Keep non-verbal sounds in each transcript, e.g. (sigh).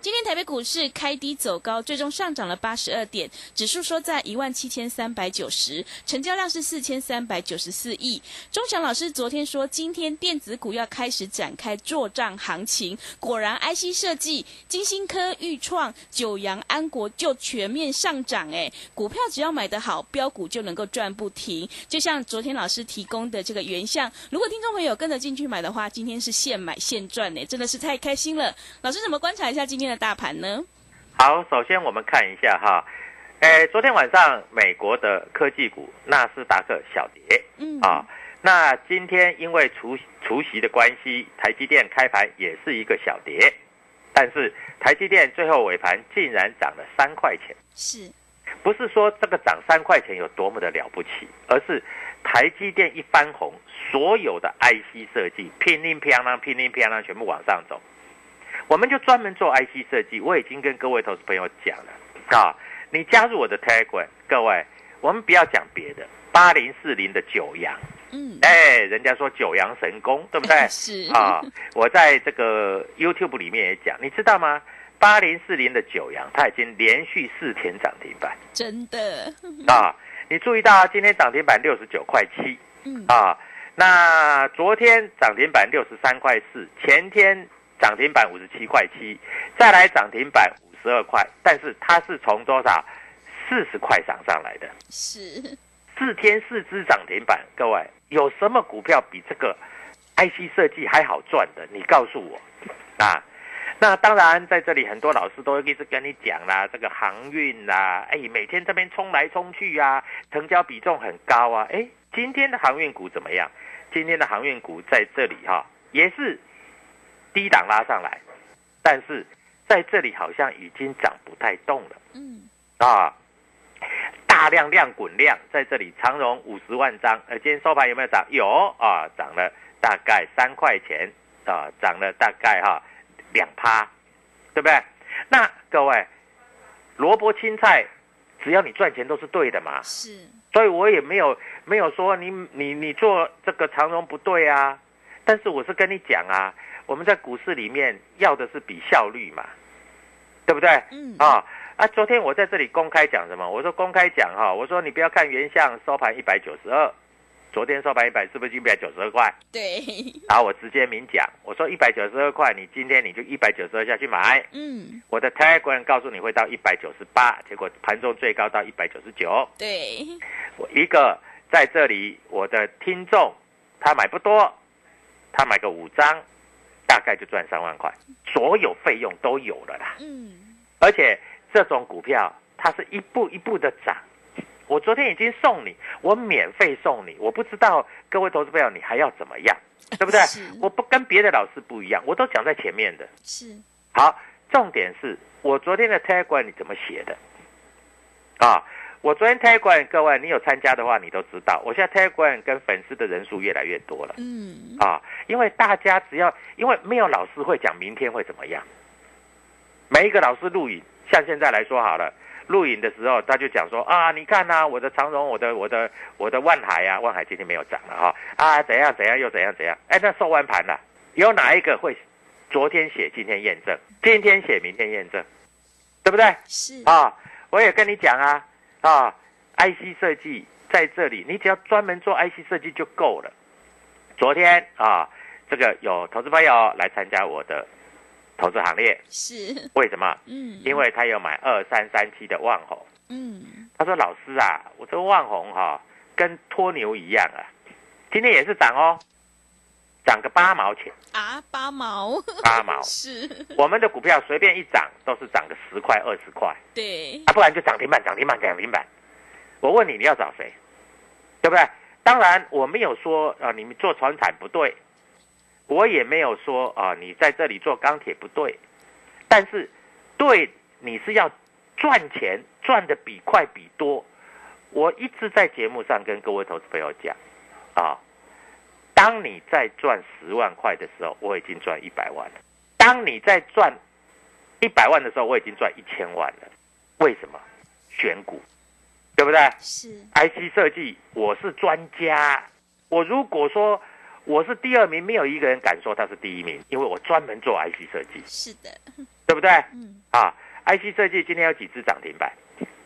今天台北股市开低走高，最终上涨了八十二点，指数收在一万七千三百九十，成交量是四千三百九十四亿。钟祥老师昨天说，今天电子股要开始展开做账行情，果然 IC 设计、金星科、裕创、九阳、安国就全面上涨，哎，股票只要买得好，标股就能够赚不停。就像昨天老师提供的这个原相，如果听众朋友跟着进去买的话，今天是现买现赚，呢，真的是太开心了。老师怎么观察一下今天的大盘呢？好，首先我们看一下哈，诶，昨天晚上美国的科技股纳斯达克小跌，嗯。啊，那今天因为除除夕的关系，台积电开盘也是一个小跌，但是台积电最后尾盘竟然涨了三块钱，是，不是说这个涨三块钱有多么的了不起，而是台积电一翻红，所有的 IC 设计乒铃乓啷乒铃乓啷全部往上走。我们就专门做 IC 设计，我已经跟各位投资朋友讲了啊，你加入我的 Telegram，各位，我们不要讲别的，八零四零的九阳，嗯，哎，人家说九阳神功，对不对？(laughs) 是啊，我在这个 YouTube 里面也讲，你知道吗？八零四零的九阳，它已经连续四天涨停板真的，啊！你注意到啊今天涨停板六十九块七嗯，啊，那昨天涨停板六十三块四，前天涨停板五十七块七，再来涨停板五十二块，但是它是从多少四十块涨上来的，是，四天四只涨停板，各位有什么股票比这个 IC 设计还好赚的？你告诉我啊！那当然，在这里很多老师都一直跟你讲啦，这个航运啦，哎，每天这边冲来冲去啊，成交比重很高啊，哎，今天的航运股怎么样？今天的航运股在这里哈、也是低档拉上来，但是在这里好像已经涨不太动了。嗯，啊，大量量滚量在这里，长荣五十万张，呃，今天收盘有没有涨？有啊，涨了大概三块钱啊，涨了大概哈两趴，对不对？那各位，萝卜青菜，只要你赚钱都是对的嘛，是，所以我也没有没有说你你你做这个长荣不对啊，但是我是跟你讲啊，我们在股市里面要的是比效率嘛，对不对？嗯，啊啊！昨天我在这里公开讲什么？我说公开讲哈，我说你不要看原相收盘一百九十二，昨天收盘一百是不是一百九十二块？对，然后我直接明讲，我说一百九十二块，你今天你就一百九十二下去买。嗯，我的 Telegram 告诉你会到一百九十八，结果盘中最高到一百九十九。对，我一个在这里，我的听众他买不多，他买个五张，大概就赚三万块，所有费用都有了啦。嗯，而且这种股票它是一步一步的涨，我昨天已经送你，我免费送你，我不知道各位投资朋友你还要怎么样，(laughs) 对不对？我不跟别的老师不一样，我都讲在前面的。是好，重点是我昨天的 Telegram 你怎么写的？啊，我昨天 Telegram 各位你有参加的话，你都知道，我现在 Telegram 跟粉丝的人数越来越多了。嗯。啊，因为大家只要因为没有老师会讲明天会怎么样，每一个老师录影，像现在来说好了，录影的时候他就讲说啊，你看呐、我的长荣，我的我的我的万海啊，万海今天没有涨了哈。啊，怎样怎样又怎样怎样，哎，那收完盘了，有哪一个会昨天写今天验证，今天写明天验证，对不对？是。啊，我也跟你讲啊啊，IC 设计在这里，你只要专门做 IC 设计就够了。昨天啊，这个有投资朋友来参加我的投资行列，是。为什么？嗯。因为他有买二三三七的万红，嗯。他说老师啊，我这个万红哈、跟拖牛一样啊，今天也是涨哦，涨个八毛钱，啊八毛八毛。(laughs) 是我们的股票随便一涨都是涨个十块二十块。对啊，不然就涨停板、涨停板、涨停板。我问你，你要找谁？对不对？当然，我没有说啊，你们做船产不对，我也没有说啊，你在这里做钢铁不对。但是，对你是要赚钱，赚的比快比多。我一直在节目上跟各位投资朋友讲啊，当你在赚十万块的时候，我已经赚一百万了；当你在赚一百万的时候，我已经赚一千万了。为什么？选股，对不对是？IC 设计，我是专家。我如果说我是第二名，没有一个人敢说他是第一名，因为我专门做 IC 设计，是的对不对？嗯啊，IC 设计今天有几只涨停板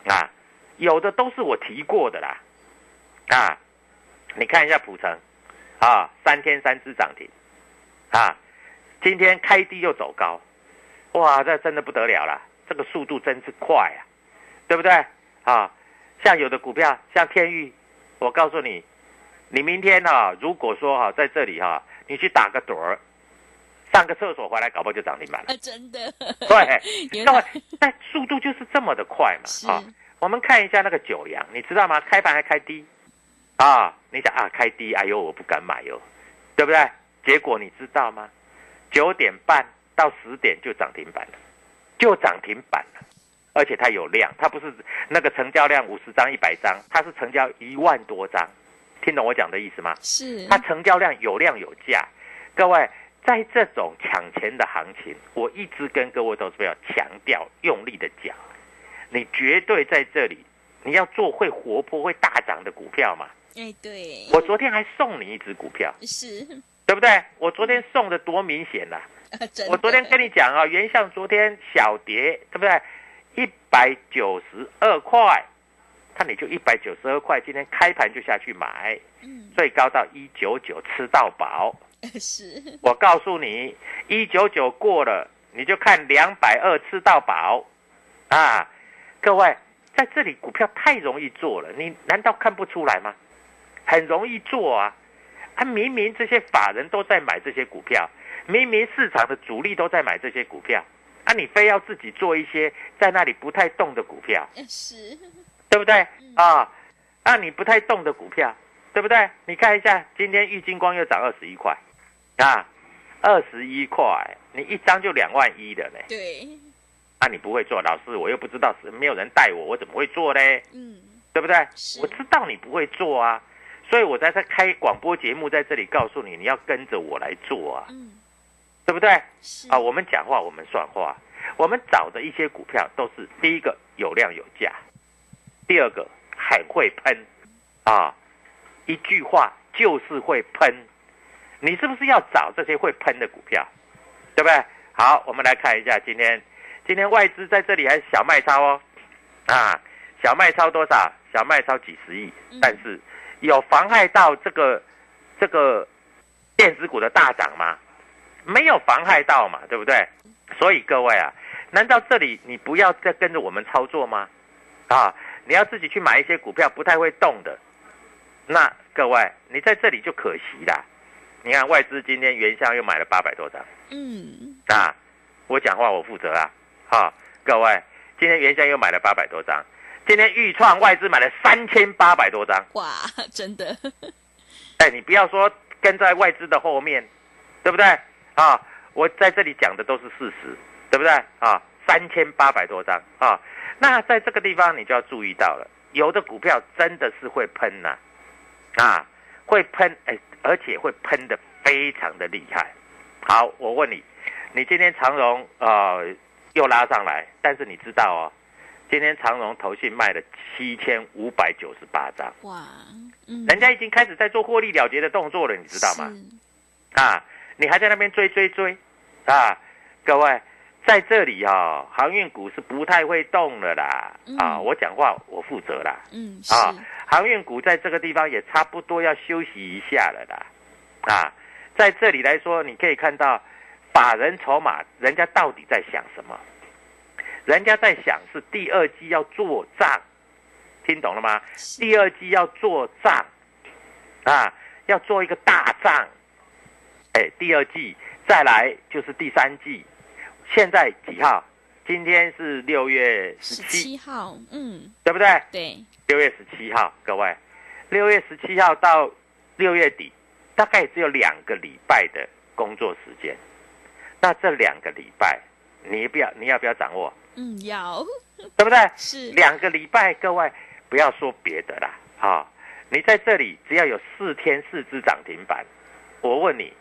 啊？有的都是我提过的啦。啊，你看一下普成啊，三天三只涨停啊，今天开低又走高，哇，这真的不得了了，这个速度真是快啊，对不对？啊，像有的股票，像天域，我告诉你，你明天啊、如果说哈、在这里哈、你去打个盹儿，上个厕所回来，搞不好就涨停板了。啊真的对，(laughs) 原各位来，但速度就是这么的快嘛啊！我们看一下那个九阳，你知道吗？开盘还开低啊！你想啊，开低，哎呦，我不敢买哟，对不对？结果你知道吗？九点半到十点就涨停板了，就涨停板了，而且它有量，它不是那个成交量五十张、一百张，它是成交一万多张，听懂我讲的意思吗？是它成交量有量有价。各位，在这种抢钱的行情，我一直跟各位投资朋友强调，用力的讲，你绝对在这里，你要做会活泼、会大涨的股票嘛。哎对我昨天还送你一只股票，是对不对？我昨天送的多明显 (laughs) 呐、我昨天跟你讲啊，原相昨天小跌，对不对？一百九十二块，那你就一百九十二块，今天开盘就下去买，嗯最高到一九九，吃到饱。(laughs) 是我告诉你，一九九过了，你就看两百二吃到饱啊！各位，在这里股票太容易做了，你难道看不出来吗？很容易做啊！啊，明明这些法人都在买这些股票，明明市场的主力都在买这些股票，啊，你非要自己做一些在那里不太动的股票，是对不对？啊，啊，你不太动的股票，对不对？你看一下，今天玉金光又涨二十一块，啊，二十一块，你一张就两万一的嘞。对啊，你不会做，老师，我又不知道是没有人带我，我怎么会做嘞？嗯对不对？我知道你不会做啊，所以我在这开广播节目，在这里告诉你，你要跟着我来做啊，嗯。对不对？是。啊，我们讲话，我们算话，我们找的一些股票都是第一个有量有价，第二个很会喷，啊，一句话就是会喷。你是不是要找这些会喷的股票，对不对？好，我们来看一下今天，今天外资在这里还是小卖超哦，啊，小卖超多少？小卖超几十亿。嗯，但是有妨害到这个这个电子股的大涨吗？没有妨害到嘛，对不对？所以各位啊，难道这里你不要再跟着我们操作吗？啊，你要自己去买一些股票不太会动的，那各位你在这里就可惜啦。你看外资今天原相又买了八百多张嗯啊，我讲话我负责啊，哈、各位今天原相又买了八百多张，今天豫创外资买了三千八百多张，哇，(laughs) 真的，(laughs) 哎，你不要说跟在外资的后面，对不对？啊，我在这里讲的都是事实，对不对？啊，三千八百多张啊，那在这个地方你就要注意到了，有的股票真的是会喷呐、啊，会喷，哎，而且会喷的非常的厉害。好，我问你，你今天长荣呃又拉上来，但是你知道哦，今天长荣投信卖了七千五百九十八张，哇，嗯，人家已经开始在做获利了结的动作了，你知道吗？啊，你还在那边追追追，啊，各位，在这里哦、航运股是不太会动了啦，啊，嗯我讲话我负责啦，嗯，啊，航运股在这个地方也差不多要休息一下了啦，啊，在这里来说，你可以看到法人筹码，人家到底在想什么？人家在想是第二季要做账，听懂了吗？第二季要做账，啊，要做一个大账。哎，第二季再来就是第三季，现在几号？今天是六月十七号，嗯，对不对？对，六月十七号，各位，六月十七号到六月底，大概只有两个礼拜的工作时间。那这两个礼拜，你不要，你要不要掌握？嗯，要 (laughs) 对不对？是两个礼拜，各位不要说别的啦，啊、你在这里只要有四天四只涨停板，我问你，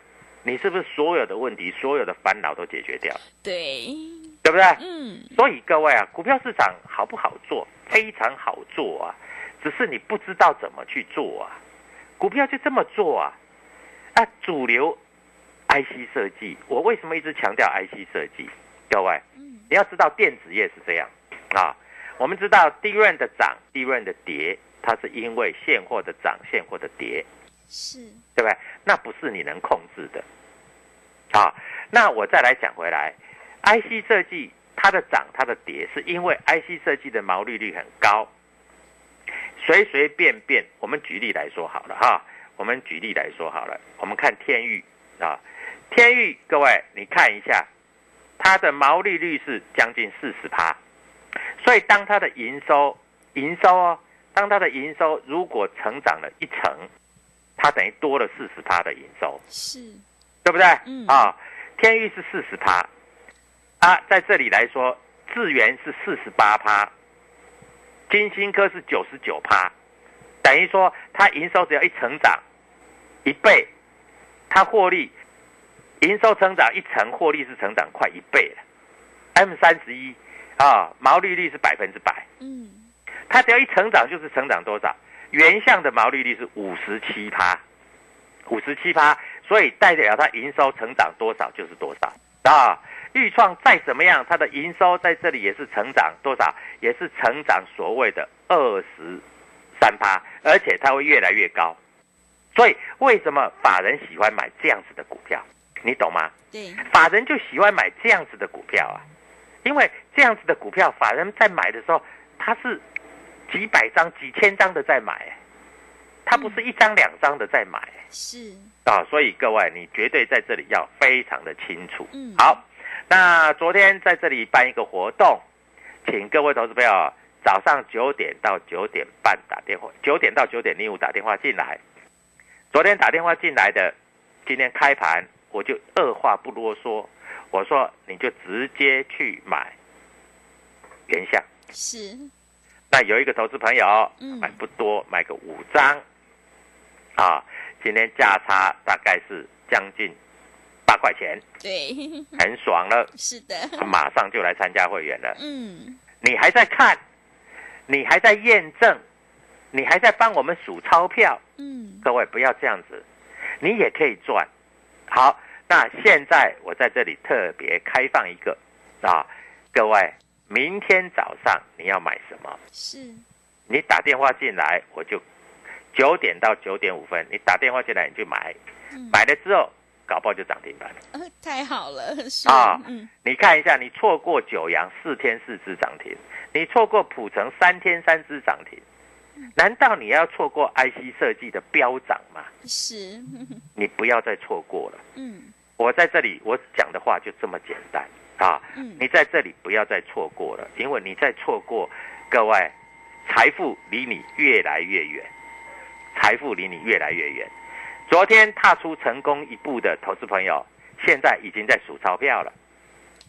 你是不是所有的问题、所有的烦恼都解决掉？对，对不对？嗯，所以各位啊，股票市场好不好做？非常好做啊，只是你不知道怎么去做啊。股票就这么做啊。啊，主流 IC 设计，我为什么一直强调 IC 设计？各位，你要知道电子业是这样啊。我们知道低润的涨，低润的跌，它是因为现货的涨，现货的跌，是，对不对？那不是你能控制的。啊，那我再来讲回来，IC 设计它的涨它的跌，是因为 IC 设计的毛利率很高，随随便便，我们举例来说好了哈，我们举例来说好了，我们看天域啊，天域各位你看一下，它的毛利率是将近四十趴，所以当它的营收营收哦，当它的营收如果成长了一成，它等于多了四十趴的营收，是，对不对？嗯。啊，天域是四十趴，啊，在这里来说，智源是四十八趴，金星科是九十九趴，等于说它营收只要一成长一倍，它获利营收成长一成，获利是成长快一倍了。M 三十一啊，毛利率是百分之百，嗯，它只要一成长就是成长多少？原相的毛利率是五十七趴，五十七趴，所以代表它营收成长多少就是多少啊。豫创再怎么样，它的营收在这里也是成长多少，也是成长所谓的二十三趴，而且它会越来越高。所以为什么法人喜欢买这样子的股票？你懂吗？对，法人就喜欢买这样子的股票啊，因为这样子的股票，法人在买的时候，他是几百张、几千张的在买，他不是一张两张的在买是，啊。所以各位，你绝对在这里要非常的清楚。嗯好，那昨天在这里办一个活动，请各位投资朋友早上九点到九点半打电话，九点到九点零五打电话进来。昨天打电话进来的，今天开盘我就二话不啰嗦，我说你就直接去买原相。是，那有一个投资朋友嗯。买不多，买个五张，啊，今天价差大概是将近八块钱，对，很爽了，是的，马上就来参加会员了。嗯，你还在看，你还在验证，你还在帮我们数钞票，嗯，各位不要这样子，你也可以赚。好，那现在我在这里特别开放一个啊，各位，明天早上你要买什么？是，你打电话进来，我就九点到九点五分，你打电话进来你就买，嗯。买了之后搞不好就涨停板。了。呃，太好了，是，啊嗯，你看一下，你错过九阳四天四只涨停，你错过普城三天三只涨停，难道你要错过 IC 设计的飙涨吗？是，(laughs) 你不要再错过了。嗯，我在这里，我讲的话就这么简单啊！嗯你在这里不要再错过了，因为你再错过，各位财富离你越来越远，财富离你越来越远。昨天踏出成功一步的投资朋友，现在已经在数钞票了，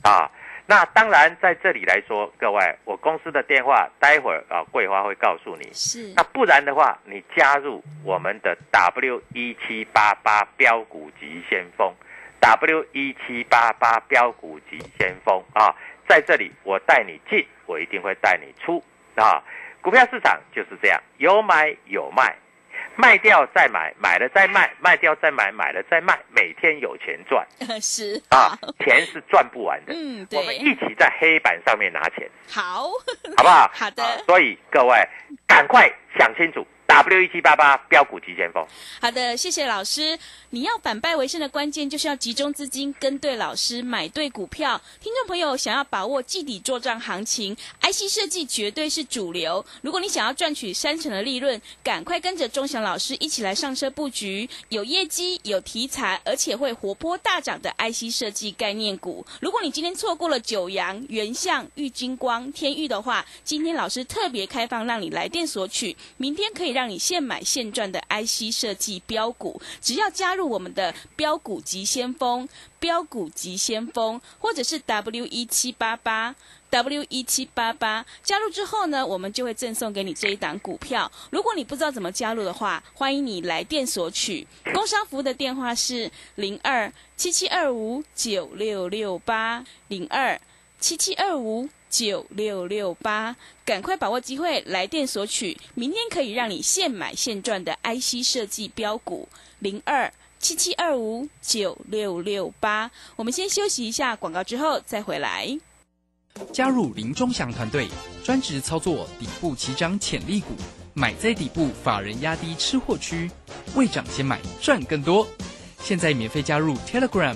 啊，那当然在这里来说，各位，我公司的电话待会儿啊，桂花会告诉你。是那不然的话，你加入我们的 W 一七八八标股级先锋，W 一七八八标股级先锋啊，在这里我带你进，我一定会带你出啊。股票市场就是这样，有买有卖，卖掉再买，买了再卖，卖掉再买，买了再卖，每天有钱赚。(laughs) 是啊，钱是赚不完的。嗯，我们，一起在黑板上面拿钱，好，好不好？(laughs) 好的。啊所以各位赶快想清楚，W 一七八八标股急先锋。好的，谢谢老师。你要反败为胜的关键就是要集中资金，跟对老师，买对股票。听众朋友想要把握季底做账行情，IC 设计绝对是主流。如果你想要赚取三成的利润，赶快跟着钟祥老师一起来上车布局，有业绩、有题材，而且会活泼大涨的 IC 设计概念股。如果你今天错过了九阳、原相、玉金光、天域的话，今天老师特别开放让你来电索取，明天可以让让你现买现赚的 IC 设计标股，只要加入我们的标股急先锋、标股急先锋，或者是 W 一七八八。W 一七八八加入之后呢，我们就会赠送给你这一档股票。如果你不知道怎么加入的话，欢迎你来电索取。工商服务的电话是零二七七二五九六六八零二七七二五九六六八，赶快把握机会来电索取，明天可以让你现买现赚的 IC 设计标股零二七七二五九六六八。我们先休息一下广告，之后再回来。加入林忠祥团队，专职操作底部起涨潜力股，买在底部，法人压低吃货区，未涨先买赚更多。现在免费加入 Telegram，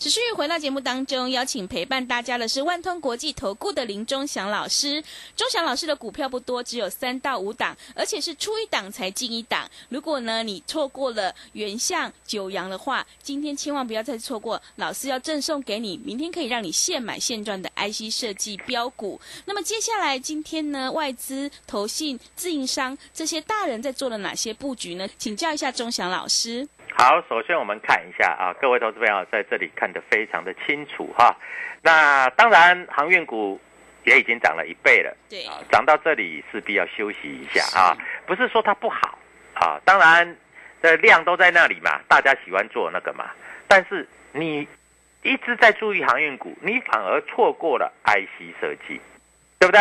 持续回到节目当中，邀请陪伴大家的是万通国际投顾的林忠祥老师。忠祥老师的股票不多，只有三到五档，而且是出一档才进一档。如果呢你错过了原相九阳的话，今天千万不要再错过，老师要赠送给你，明天可以让你现买现赚的 IC 设计标股。那么接下来今天呢，外资、投信、自营商这些大人在做了哪些布局呢？请教一下忠祥老师。好，首先我们看一下啊，各位投资朋友在这里看得非常的清楚哈。那当然，航运股也已经涨了一倍了，对啊，涨到这里势必要休息一下啊，不是说它不好啊，当然的量都在那里嘛，大家喜欢做那个嘛，但是你一直在注意航运股，你反而错过了 IC 设计，对不对？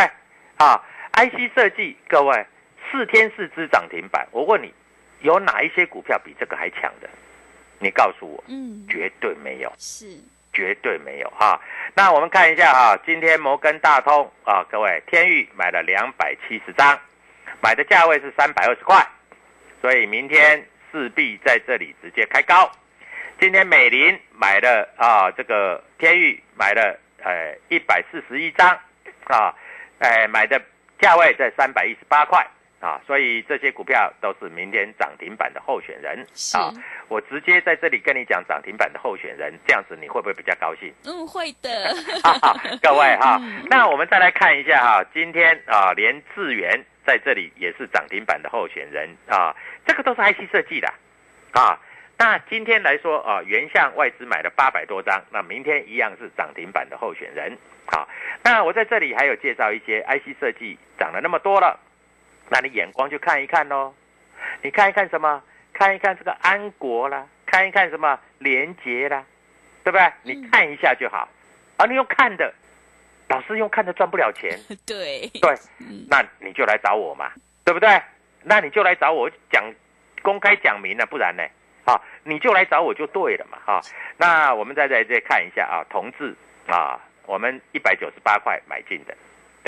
啊，IC 设计，各位四天四只涨停板，我问你。有哪一些股票比这个还强的？你告诉我，嗯，绝对没有，是绝对没有哈。那我们看一下哈，今天摩根大通啊，各位天域买了两百七十张，买的价位是三百二十块，所以明天势必在这里直接开高。今天美林买了啊，这个天域买了呃一百四十一张啊，哎买的价位在三百一十八块。啊，所以这些股票都是明天涨停板的候选人啊！我直接在这里跟你讲涨停板的候选人，这样子你会不会比较高兴？嗯，会的。(laughs) 各位哈，那我们再来看一下哈，今天啊，连智源在这里也是涨停板的候选人啊，这个都是 IC 设计的啊。那今天来说啊，原向外资买了八百多张，那明天一样是涨停板的候选人。好，那我在这里还有介绍一些 IC 设计涨了那么多了。那你眼光就看一看喽，你看一看什么？看一看这个安国啦，看一看什么廉洁啦，对不对？你看一下就好。而、啊、你用看的，老师用看的赚不了钱。(laughs) 对对，那你就来找我嘛，对不对？那你就来找我讲，公开讲明了，不然呢？啊，你就来找我就对了嘛，哈。那我们再再再看一下啊，同志啊，我们一百九十八块买进的。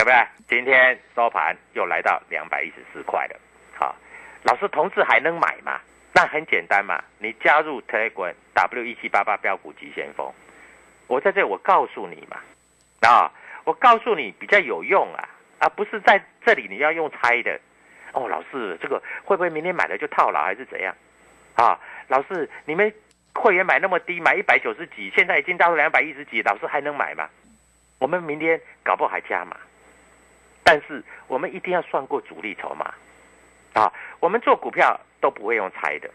对不对？今天收盘又来到两百一十四块了，好，老师同志还能买吗？那很简单嘛，你加入 Telegram W 一七八八标股急先锋，我在这我告诉你嘛，啊，我告诉你比较有用啊，而不是在这里你要用猜的。哦，老师，这个会不会明天买了就套牢还是怎样？啊，老师，你们会员买那么低，买一百九十几，现在已经到了两百一十几，老师还能买吗？我们明天搞不好还加码，但是我们一定要算过主力筹码啊。我们做股票都不会用猜的，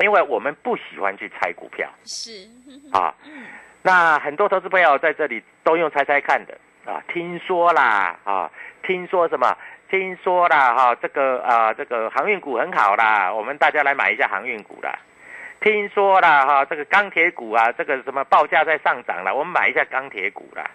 因为我们不喜欢去猜股票是，啊。(laughs) 那很多投资朋友在这里都用猜猜看的啊，听说啦啊，听说什么？听说啦哈，这个啊，这个航运股很好啦，我们大家来买一下航运股啦。听说啦哈，这个钢铁股啊，这个什么报价在上涨了，我们买一下钢铁股啦。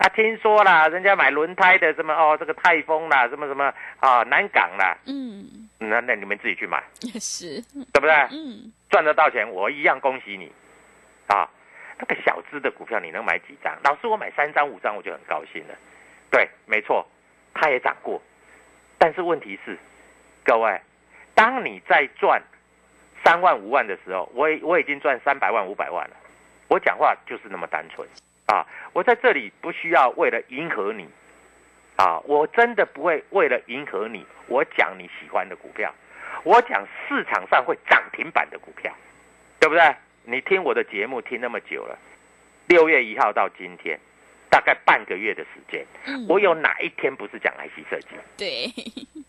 啊，听说啦，人家买轮胎的什么哦，这个泰丰啦，什么什么啊，南港啦，嗯，那那你们自己去买，(laughs) 是，对不对？嗯，赚得到钱，我一样恭喜你啊。那个小资的股票你能买几张？老师，我买三张五张我就很高兴了。对，没错。它也涨过，但是问题是，各位，当你在赚三万五万的时候，我我已经赚三百万五百万了。我讲话就是那么单纯啊！我在这里不需要为了迎合你啊，我真的不会为了迎合你。我讲你喜欢的股票，我讲市场上会涨停板的股票，对不对？你听我的节目听那么久了，六月一号到今天。大概半个月的时间，我有哪一天不是讲 IC 设计？对，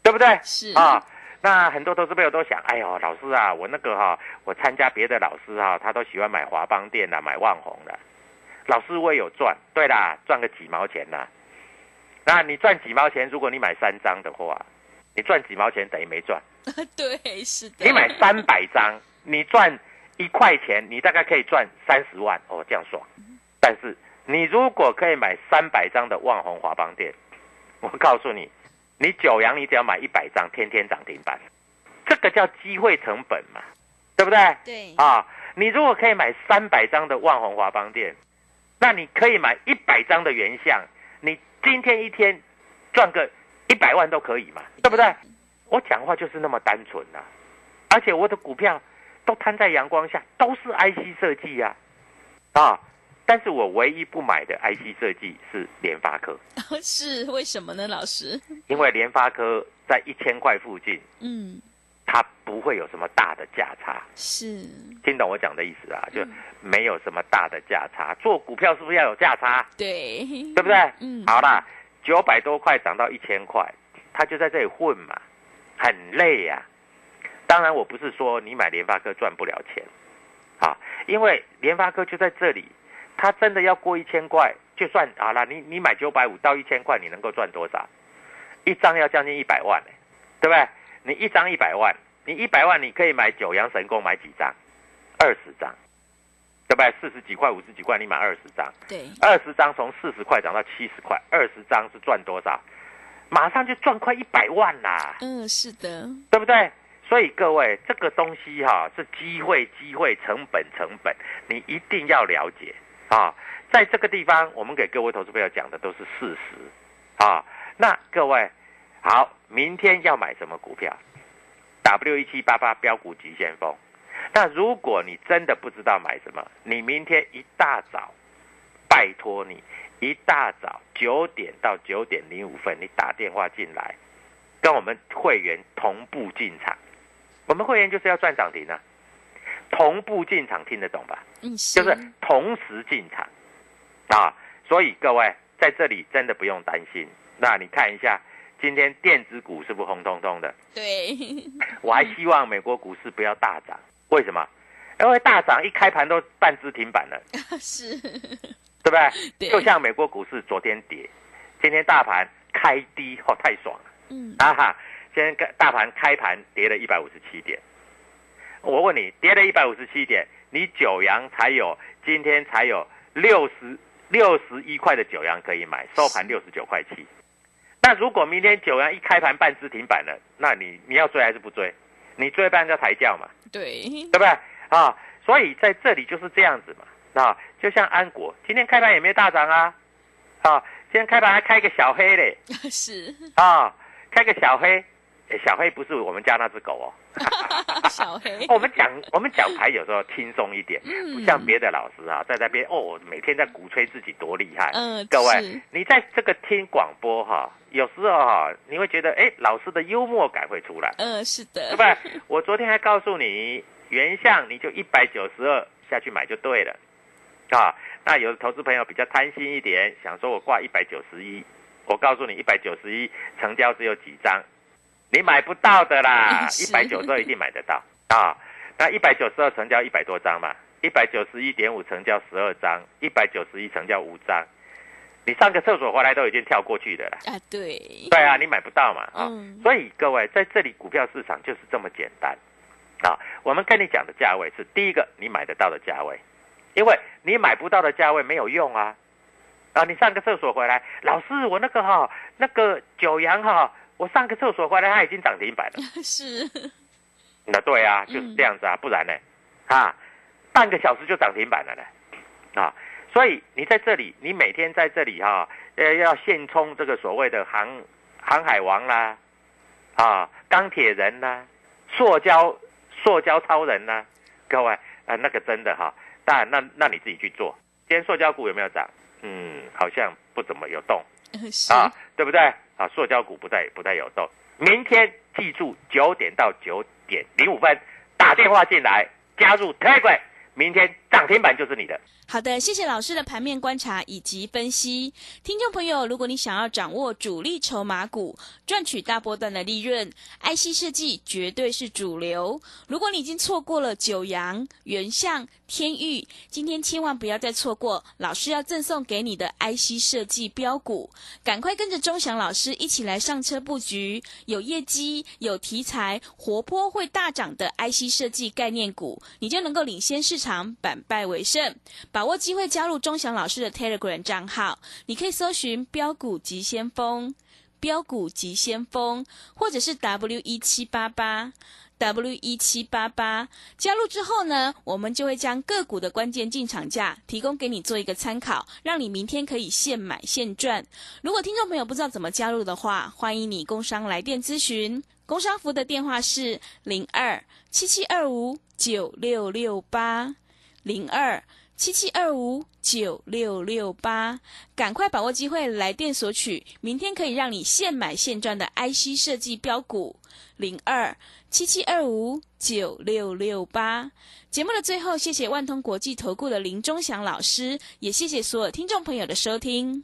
对不对？是啊，那很多投资朋友都想，哎呦，老师啊，我那个哈，我参加别的老师哈，他都喜欢买华邦店的，买万宏的。老师我也有赚，对啦，赚个几毛钱呐。那你赚几毛钱？如果你买三张的话，你赚几毛钱等于没赚。(laughs) 对，是的。你买三百张，你赚一块钱，你大概可以赚三十万哦，这样爽。但是。你如果可以买三百张的万宏华邦店，(laughs) 我告诉你，你九阳你只要买一百张，天天涨停板，这个叫机会成本嘛，对不对？对。啊，你如果可以买三百张的万宏华邦店，那你可以买一百张的原像，你今天一天赚个一百万都可以嘛，对不对？我讲话就是那么单纯呐，而且我的股票都摊在阳光下，都是 IC 设计呀，啊。但是我唯一不买的 IC 设计是联发科，(laughs) 是为什么呢，老师？因为联发科在一千块附近，嗯，它不会有什么大的价差，是听懂我讲的意思啊？就没有什么大的价差。做股票是不是要有价差？对，对不对？嗯，好啦，九百多块涨到一千块，它就在这里混嘛，很累呀。当然，我不是说你买联发科赚不了钱，啊，因为联发科就在这里。他真的要过一千块，就算好了。你你买九百五到一千块，你能够赚多少？一张要将近一百万呢，对不对？你一张一百万，你一百万你可以买九阳神功买几张？二十张，对不对？四十几块、五十几块，你买二十张，对，二十张从四十块涨到七十块，二十张是赚多少？马上就赚快一百万啦！嗯，是的，对不对？所以各位，这个东西哈是机会，机会成本，成本，你一定要了解。啊，在这个地方，我们给各位投资朋友讲的都是事实，啊，那各位好，明天要买什么股票？W 一七八八标股急先锋。那如果你真的不知道买什么，你明天一大早，拜托你一大早九点到九点零五分，你打电话进来，跟我们会员同步进场。我们会员就是要赚涨停啊。同步进场听得懂吧？嗯，就是同时进场啊，所以各位在这里真的不用担心。那你看一下今天电子股是不是红彤彤的？对，(laughs) (laughs) 我还希望美国股市不要大涨，为什么？因为大涨一开盘都半只停板了，是，对不对？对，就像美国股市昨天跌，今天大盘开低，哦，太爽了，嗯，啊哈，今天大盘开盘跌了一百五十七点。我问你，跌了一百五十七点，你九阳才有今天才有六十六十一块的九阳可以买，收盘六十九块七。那如果明天九阳一开盘半只停板了，那你你要追还是不追？你追半叫抬轿嘛？对，对不对啊？所以在这里就是这样子嘛，啊，就像安国今天开盘也没大涨啊，啊，今天开盘还开个小黑嘞，(laughs) 是啊，开个小黑。小黑不是我们家那只狗哦，小黑，(laughs) 我们讲我们讲牌有时候轻松一点，嗯不像别的老师啊，在那边哦，每天在鼓吹自己多厉害。嗯，各位，你在这个听广播哈，有时候哈，你会觉得哎，老师的幽默感会出来，嗯，是的，对不对？我昨天还告诉你，原相你就一百九十二下去买就对了啊。那有的投资朋友比较贪心一点，想说我挂一百九十一，我告诉你，一百九十一成交只有几张，你买不到的啦，(laughs) 一百九十二一定买得到啊。那一百九十二成交一百多张嘛，一百九十一点五成交十二张，一百九十一成交五张，你上个厕所回来都已经跳过去的了。啊，对，对啊，你买不到嘛啊、嗯所以各位在这里股票市场就是这么简单啊。我们跟你讲的价位是第一个你买得到的价位，因为你买不到的价位没有用啊。啊，你上个厕所回来，老师我那个哈那个九阳哈，我上个厕所回来它已经涨停板了。(laughs) 是，那对啊，就是这样子啊，不然呢，啊，半个小时就涨停板了呢，啊，所以你在这里，你每天在这里哈、呃，要现充这个所谓的航航海王啦，啊，钢铁人啦，塑胶塑胶超人啦，各位啊，那个真的哈、当然那那你自己去做。今天塑胶股有没有涨？嗯，好像不怎么有动。(laughs) 啊，对不对？啊，塑胶股不再不再有动。明天记住九点到九点零五分打电话进来加入 Telegram，明天涨停板就是你的。好的，谢谢老师的盘面观察以及分析。听众朋友，如果你想要掌握主力筹码股，赚取大波段的利润，IC 设计绝对是主流。如果你已经错过了九阳、原相、天域，今天千万不要再错过老师要赠送给你的 IC 设计标股，赶快跟着钟祥老师一起来上车布局，有业绩、有题材、活泼会大涨的 IC 设计概念股，你就能够领先市场，反败为胜。把握机会加入钟祥老师的 Telegram 账号，你可以搜寻“标股急先锋”、“标股急先锋”，或者是 W 一七八八。W 一七八八加入之后呢，我们就会将个股的关键进场价提供给你做一个参考，让你明天可以现买现赚。如果听众朋友不知道怎么加入的话，欢迎你工商来电咨询。工商服的电话是零二七七二五九六六八零二。七七二五九六六八，赶快把握机会来电索取，明天可以让你现买现赚的 IC 设计标股零二七七二五九六六八。节目的最后，谢谢万通国际投顾的林忠祥老师，也谢谢所有听众朋友的收听。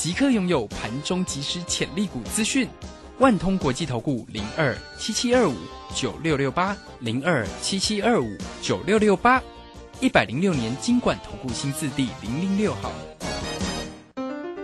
即刻拥有盘中即时潜力股资讯。万通国际投顾零二七七二五九六六八零二七七二五九六六八，一百零六年经管投顾新字第零零六号。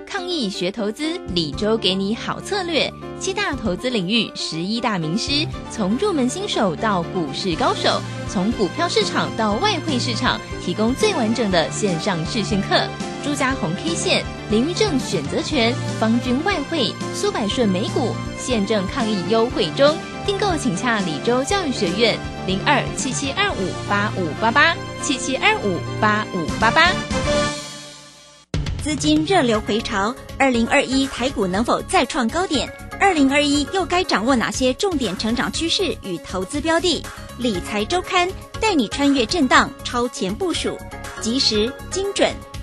抗疫学投资，李周给你好策略。七大投资领域，十一大名师，从入门新手到股市高手，从股票市场到外汇市场，提供最完整的线上视讯课。朱家红 K 线、林玉正选择权、方军外汇、苏百顺美股，现正抗疫优惠中，订购请洽李州教育学院零二七七二五八五八八七七二五八五八八。资金热流回潮，二零二一台股能否再创高点？二零二一又该掌握哪些重点成长趋势与投资标的？理财周刊带你穿越震荡，超前部署，及时、精准、